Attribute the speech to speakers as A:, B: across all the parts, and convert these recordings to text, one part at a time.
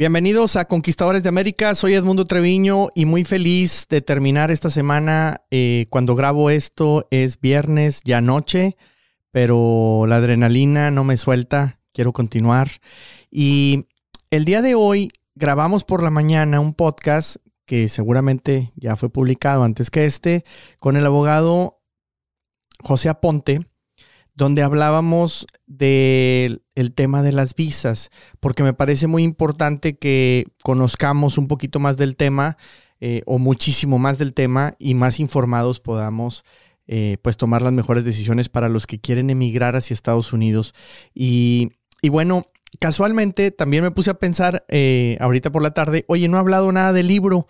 A: Bienvenidos a Conquistadores de América, soy Edmundo Treviño y muy feliz de terminar esta semana. Eh, cuando grabo esto es viernes, ya noche, pero la adrenalina no me suelta, quiero continuar. Y el día de hoy grabamos por la mañana un podcast que seguramente ya fue publicado antes que este, con el abogado José Aponte, donde hablábamos del tema de las visas, porque me parece muy importante que conozcamos un poquito más del tema eh, o muchísimo más del tema y más informados podamos eh, pues tomar las mejores decisiones para los que quieren emigrar hacia Estados Unidos. Y, bueno, casualmente también me puse a pensar eh, ahorita por la tarde, oye, no he hablado nada del libro.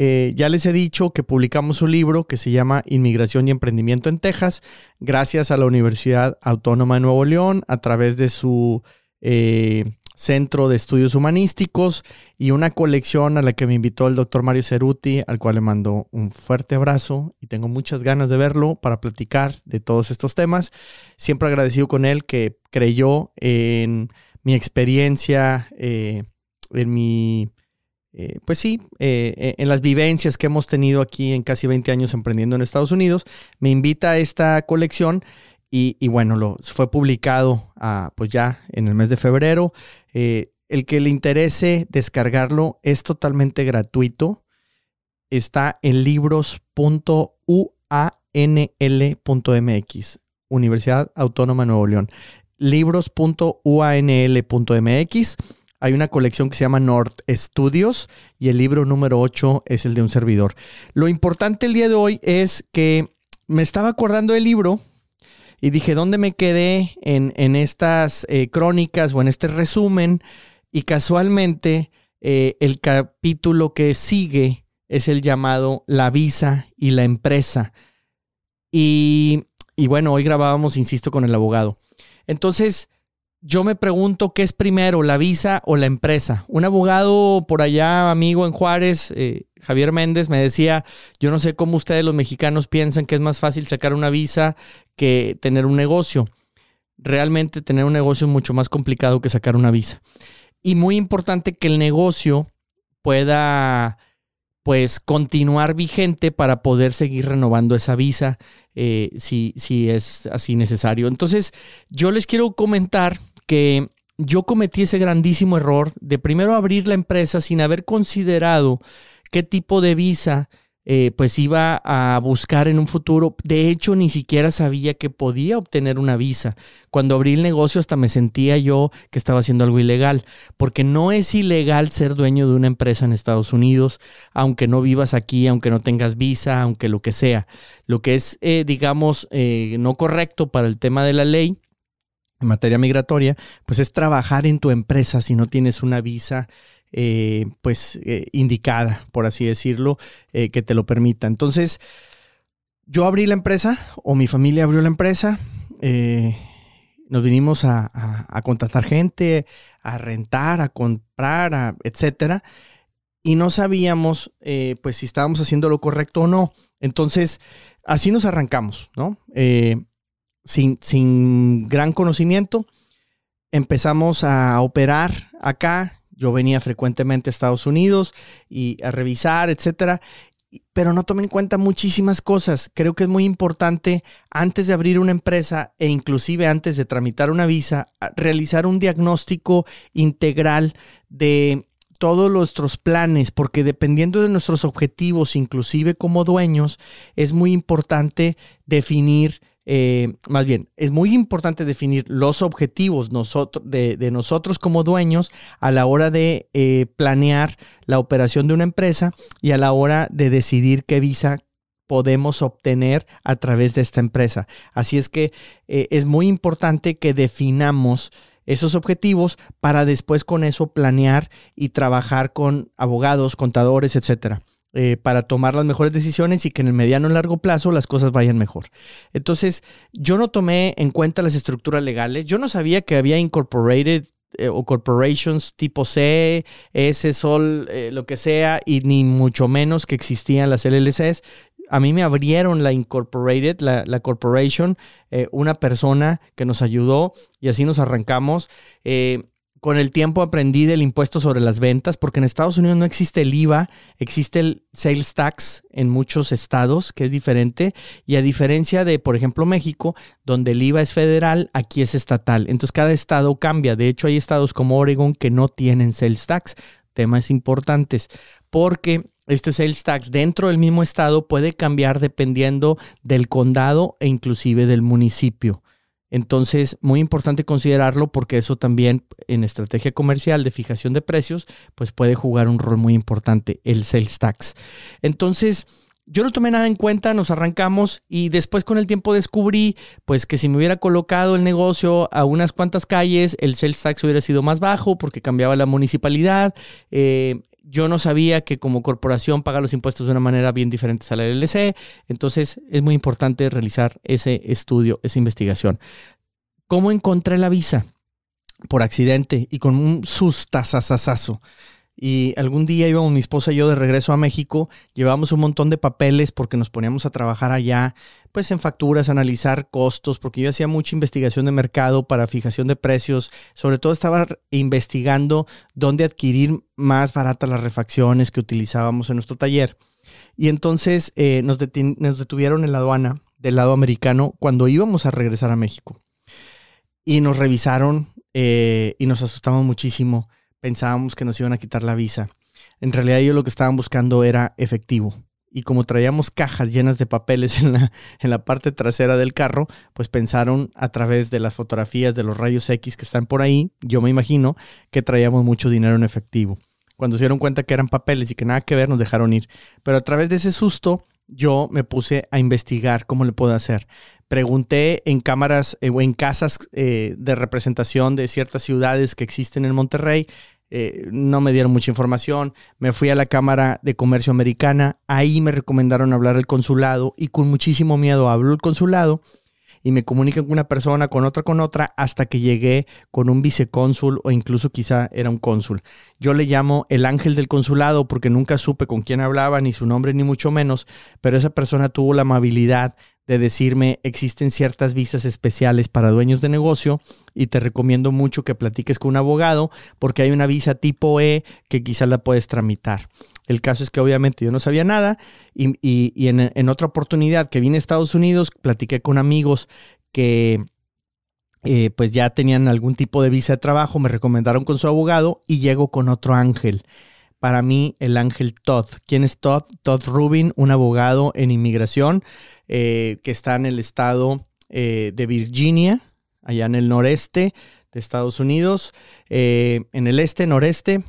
A: Eh, ya les he dicho que publicamos un libro que se llama Inmigración y Emprendimiento en Texas, gracias a la Universidad Autónoma de Nuevo León, a través de su eh, Centro de Estudios Humanísticos y una colección a la que me invitó el doctor Mario Ceruti, al cual le mando un fuerte abrazo y tengo muchas ganas de verlo para platicar de todos estos temas. Siempre agradecido con él que creyó en mi experiencia, eh, en mi eh, pues sí, eh, eh, en las vivencias que hemos tenido aquí en casi 20 años emprendiendo en Estados Unidos, me invita a esta colección y, bueno, lo, fue publicado ah, pues ya en el mes de febrero. el que le interese descargarlo es totalmente gratuito. Está en libros.uanl.mx, Universidad Autónoma de Nuevo León. libros.uanl.mx hay una colección que se llama North Studios y el libro número 8 es el de un servidor. Lo importante el día de hoy es que me estaba acordando del libro y dije, ¿dónde me quedé en, estas eh, crónicas o en este resumen? Y casualmente eh, el capítulo que sigue es el llamado La visa y la empresa. Y, y bueno, hoy grabábamos, insisto, con el abogado. Entonces, yo me pregunto qué es primero, la visa o la empresa. Un abogado por allá, amigo en Juárez, eh, Javier Méndez, me decía, yo no sé cómo ustedes los mexicanos piensan que es más fácil sacar una visa que tener un negocio. Realmente tener un negocio es mucho más complicado que sacar una visa. Y muy importante que el negocio pueda pues continuar vigente para poder seguir renovando esa visa eh, si, si es así necesario. Entonces, yo les quiero comentar que yo cometí ese grandísimo error de primero abrir la empresa sin haber considerado qué tipo de visa eh, pues iba a buscar en un futuro. De hecho, ni siquiera sabía que podía obtener una visa. Cuando abrí el negocio hasta me sentía yo que estaba haciendo algo ilegal, porque no es ilegal ser dueño de una empresa en Estados Unidos, aunque no vivas aquí, aunque no tengas visa, aunque lo que sea. Lo que es, eh, digamos, eh, no correcto para el tema de la ley en materia migratoria, pues es trabajar en tu empresa si no tienes una visa eh, pues eh, indicada, por así decirlo, eh, que te lo permita. Entonces, yo abrí la empresa o mi familia abrió la empresa. nos vinimos a, a, contratar gente, a rentar, a comprar, a, etcétera. Y no sabíamos, pues, si estábamos haciendo lo correcto o no. Entonces, así nos arrancamos, ¿no? sin, sin gran conocimiento. Empezamos a operar acá, yo venía frecuentemente a Estados Unidos y a revisar, etcétera, pero no tomé en cuenta muchísimas cosas. Creo que es muy importante antes de abrir una empresa e inclusive antes de tramitar una visa, realizar un diagnóstico integral de todos nuestros planes, porque dependiendo de nuestros objetivos, inclusive como dueños, es muy importante definir eh, más bien, es muy importante definir los objetivos de, nosotros como dueños a la hora de eh, planear la operación de una empresa y a la hora de decidir qué visa podemos obtener a través de esta empresa. Así es que eh, es muy importante que definamos esos objetivos para después con eso planear y trabajar con abogados, contadores, etcétera. Eh, para tomar las mejores decisiones y que en el mediano y largo plazo las cosas vayan mejor. Entonces, yo no tomé en cuenta las estructuras legales. Yo no sabía que había incorporated eh, o corporations tipo C, S, Sol, eh, lo que sea, y ni mucho menos que existían las LLCs. A mí me abrieron la incorporated, la, la corporation, una persona que nos ayudó y así nos arrancamos con el tiempo aprendí del impuesto sobre las ventas, porque en Estados Unidos no existe el IVA, existe el sales tax en muchos estados, que es diferente, y a diferencia de, por ejemplo, México, donde el IVA es federal, aquí es estatal. Entonces cada estado cambia. De hecho, hay estados como Oregon que no tienen sales tax, temas importantes, porque este sales tax dentro del mismo estado puede cambiar dependiendo del condado e inclusive del municipio. Entonces, muy importante considerarlo porque eso también en estrategia comercial de fijación de precios, pues puede jugar un rol muy importante, el sales tax. Entonces, yo no tomé nada en cuenta, nos arrancamos y después con el tiempo descubrí pues que si me hubiera colocado el negocio a unas cuantas calles, el sales tax hubiera sido más bajo porque cambiaba la municipalidad. Eh, yo no sabía que como corporación paga los impuestos de una manera bien diferente a la LLC. Entonces es muy importante realizar ese estudio, esa investigación. ¿Cómo encontré la visa? Por accidente y con un sustazazazazo. Y algún día íbamos mi esposa y yo de regreso a México, llevábamos un montón de papeles porque nos poníamos a trabajar allá, pues en facturas, analizar costos, porque yo hacía mucha investigación de mercado para fijación de precios, sobre todo estaba investigando dónde adquirir más baratas las refacciones que utilizábamos en nuestro taller. Y entonces eh, nos, detuvieron en la aduana del lado americano cuando íbamos a regresar a México. Y nos revisaron eh, y nos asustamos muchísimo pensábamos que nos iban a quitar la visa. En realidad ellos lo que estaban buscando era efectivo. Y como traíamos cajas llenas de papeles en la, en la parte trasera del carro, pues pensaron a través de las fotografías de los rayos X que están por ahí, yo me imagino que traíamos mucho dinero en efectivo. Cuando se dieron cuenta que eran papeles y que nada que ver, nos dejaron ir. Pero a través de ese susto, yo me puse a investigar cómo le puedo hacer. Pregunté en cámaras eh, o en casas eh, de representación de ciertas ciudades que existen en Monterrey. Eh, no me dieron mucha información. Me fui a la Cámara de Comercio Americana. Ahí me recomendaron hablar al consulado y con muchísimo miedo hablo al consulado y me comunican con una persona, con otra, con otra, hasta que llegué con un vicecónsul o incluso quizá era un cónsul. Yo le llamo el ángel del consulado porque nunca supe con quién hablaba, ni su nombre, ni mucho menos, pero esa persona tuvo la amabilidad de decirme existen ciertas visas especiales para dueños de negocio y te recomiendo mucho que platiques con un abogado porque hay una visa tipo E que quizás la puedes tramitar. El caso es que obviamente yo no sabía nada y, en, otra oportunidad que vine a Estados Unidos platiqué con amigos que eh, pues ya tenían algún tipo de visa de trabajo, me recomendaron con su abogado y llego con otro ángel para mí el ángel Todd. ¿Quién es Todd? Todd Rubin, un abogado en inmigración eh, que está en el estado eh, de Virginia, allá en el noreste de Estados Unidos, eh, en el este, noreste.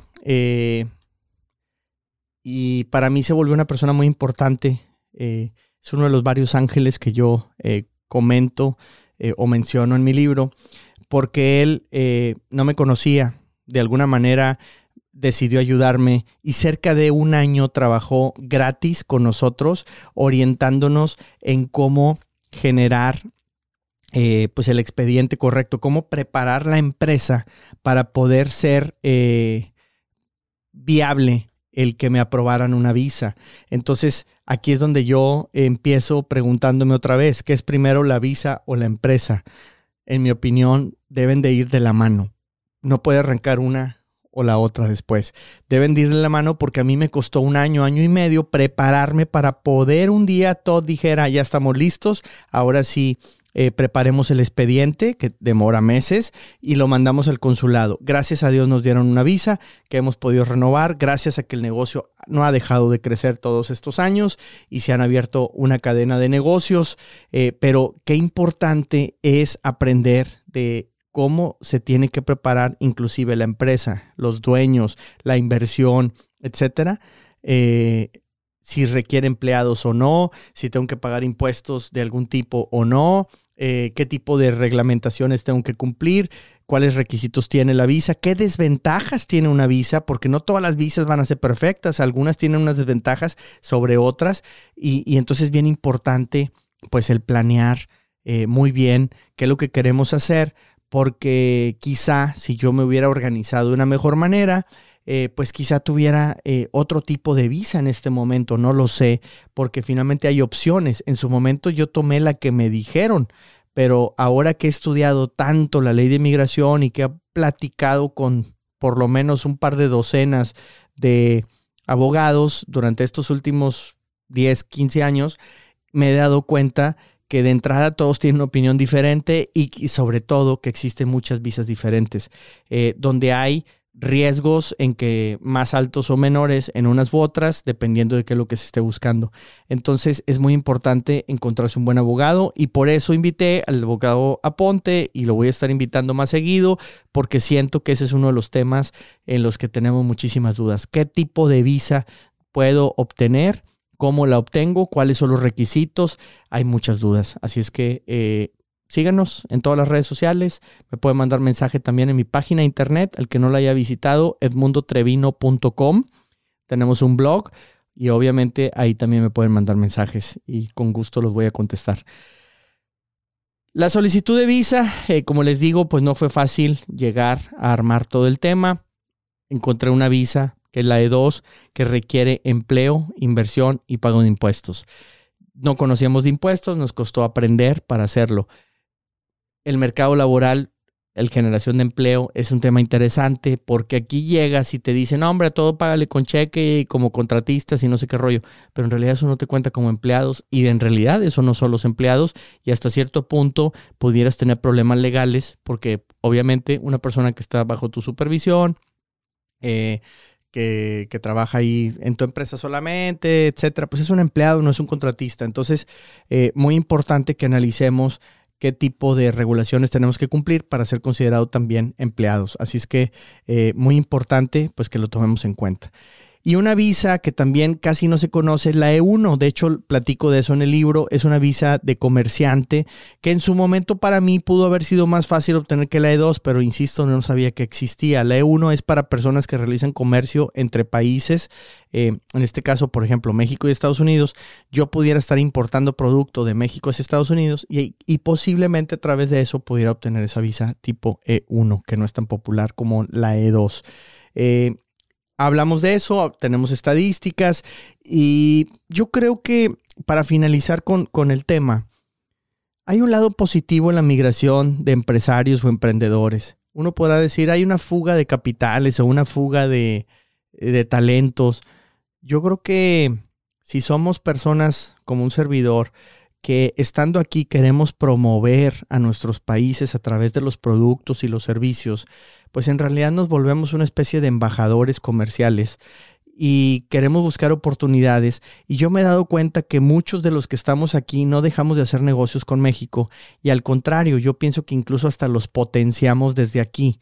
A: y para mí se volvió una persona muy importante. es uno de los varios ángeles que yo comento o menciono en mi libro, porque él no me conocía. De alguna manera decidió ayudarme y cerca de un año trabajó gratis con nosotros, orientándonos en cómo generar eh, pues el expediente correcto, cómo preparar la empresa para poder ser eh, viable el que me aprobaran una visa. Entonces, aquí es donde yo empiezo preguntándome otra vez, ¿qué es primero la visa o la empresa? En mi opinión, deben de ir de la mano. No puede arrancar una o la otra después. Deben de la mano porque a mí me costó un año, año y medio prepararme para poder un día todo dijera, ya estamos listos, ahora sí. Eh, preparemos el expediente, que demora meses, y lo mandamos al consulado. Gracias a Dios nos dieron una visa que hemos podido renovar, gracias a que el negocio no ha dejado de crecer todos estos años y se han abierto una cadena de negocios. Eh, pero qué importante es aprender de cómo se tiene que preparar inclusive la empresa, los dueños, la inversión, etcétera. Eh, si requiere empleados o no, si tengo que pagar impuestos de algún tipo o no, eh, qué tipo de reglamentaciones tengo que cumplir, cuáles requisitos tiene la visa, qué desventajas tiene una visa, porque no todas las visas van a ser perfectas, algunas tienen unas desventajas sobre otras y, entonces es bien importante pues el planear eh, muy bien qué es lo que queremos hacer porque quizá si yo me hubiera organizado de una mejor manera, eh, pues quizá tuviera eh, otro tipo de visa en este momento, no lo sé, porque finalmente hay opciones. En su momento yo tomé la que me dijeron, pero ahora que he estudiado tanto la ley de inmigración y que he platicado con por lo menos un par de docenas de abogados durante estos últimos 10, 15 años, me he dado cuenta que de entrada todos tienen una opinión diferente y, sobre todo que existen muchas visas diferentes, eh, donde hay riesgos en que más altos o menores en unas u otras, dependiendo de qué es lo que se esté buscando. Entonces es muy importante encontrarse un buen abogado y por eso invité al abogado Aponte y lo voy a estar invitando más seguido porque siento que ese es uno de los temas en los que tenemos muchísimas dudas. ¿Qué tipo de visa puedo obtener? ¿Cómo la obtengo? ¿Cuáles son los requisitos? Hay muchas dudas. Así es que eh, síganos en todas las redes sociales. Me pueden mandar mensaje también en mi página de internet, el que no la haya visitado, edmundotrevino.com. Tenemos un blog y obviamente ahí también me pueden mandar mensajes y con gusto los voy a contestar. La solicitud de visa, eh, como les digo, pues no fue fácil llegar a armar todo el tema. Encontré una visa, que es la E2, que requiere empleo, inversión y pago de impuestos. No conocíamos de impuestos, nos costó aprender para hacerlo el mercado laboral, el generación de empleo es un tema interesante porque aquí llegas y te dicen, hombre, todo págale con cheque y como contratistas y no sé qué rollo, pero en realidad eso no te cuenta como empleados y en realidad eso no son los empleados y hasta cierto punto pudieras tener problemas legales porque obviamente una persona que está bajo tu supervisión, eh, que, que, trabaja ahí en tu empresa solamente, etcétera, pues es un empleado, no es un contratista. Entonces, eh, muy importante que analicemos qué tipo de regulaciones tenemos que cumplir para ser considerado también empleados. Así es que eh, muy importante pues que lo tomemos en cuenta. Y una visa que también casi no se conoce la E1. De hecho, platico de eso en el libro. Es una visa de comerciante que en su momento para mí pudo haber sido más fácil obtener que la E2, pero insisto, no sabía que existía. La E1 es para personas que realizan comercio entre países. Eh, en este caso, por ejemplo, México y Estados Unidos. Yo pudiera estar importando producto de México a Estados Unidos y, y posiblemente a través de eso pudiera obtener esa visa tipo E1, que no es tan popular como la E2. Eh, hablamos de eso, tenemos estadísticas y yo creo que para finalizar con, con el tema, hay un lado positivo en la migración de empresarios o emprendedores. Uno podrá decir, hay una fuga de capitales o una fuga de, de talentos. Yo creo que si somos personas como un servidor, que estando aquí queremos promover a nuestros países a través de los productos y los servicios, pues en realidad nos volvemos una especie de embajadores comerciales y queremos buscar oportunidades. Y yo me he dado cuenta que muchos de los que estamos aquí no dejamos de hacer negocios con México y al contrario, yo pienso que incluso hasta los potenciamos desde aquí.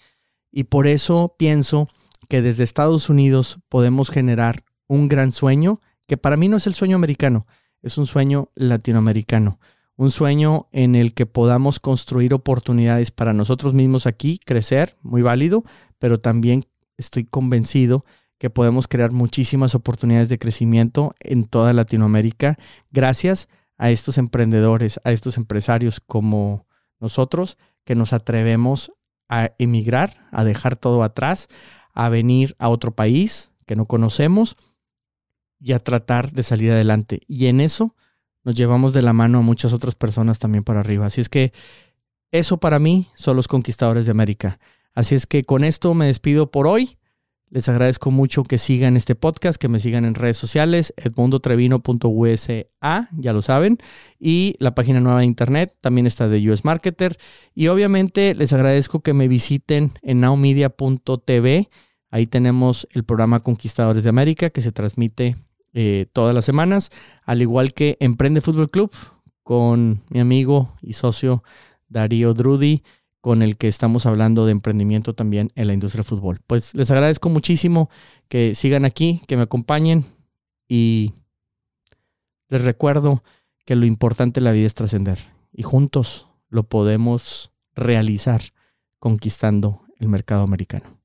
A: Y por eso pienso que desde Estados Unidos podemos generar un gran sueño, que para mí no es el sueño americano, es un sueño latinoamericano un sueño en el que podamos construir oportunidades para nosotros mismos aquí, crecer, muy válido, pero también estoy convencido que podemos crear muchísimas oportunidades de crecimiento en toda Latinoamérica gracias a estos emprendedores, a estos empresarios como nosotros que nos atrevemos a emigrar, a dejar todo atrás, a venir a otro país que no conocemos y a tratar de salir adelante. Y en eso nos llevamos de la mano a muchas otras personas también para arriba. Así es que eso para mí son los conquistadores de América. Así es que con esto me despido por hoy. Les agradezco mucho que sigan este podcast, que me sigan en redes sociales, edmundotrevino.usa, ya lo saben, y la página nueva de internet también está de US Marketer. Y obviamente les agradezco que me visiten en nowmedia.tv. Ahí tenemos el programa Conquistadores de América que se transmite eh, todas las semanas, al igual que Emprende Fútbol Club con mi amigo y socio Darío Drudy, con el que estamos hablando de emprendimiento también en la industria del fútbol. Pues les agradezco muchísimo que sigan aquí, que me acompañen y les recuerdo que lo importante en la vida es trascender y juntos lo podemos realizar conquistando el mercado americano.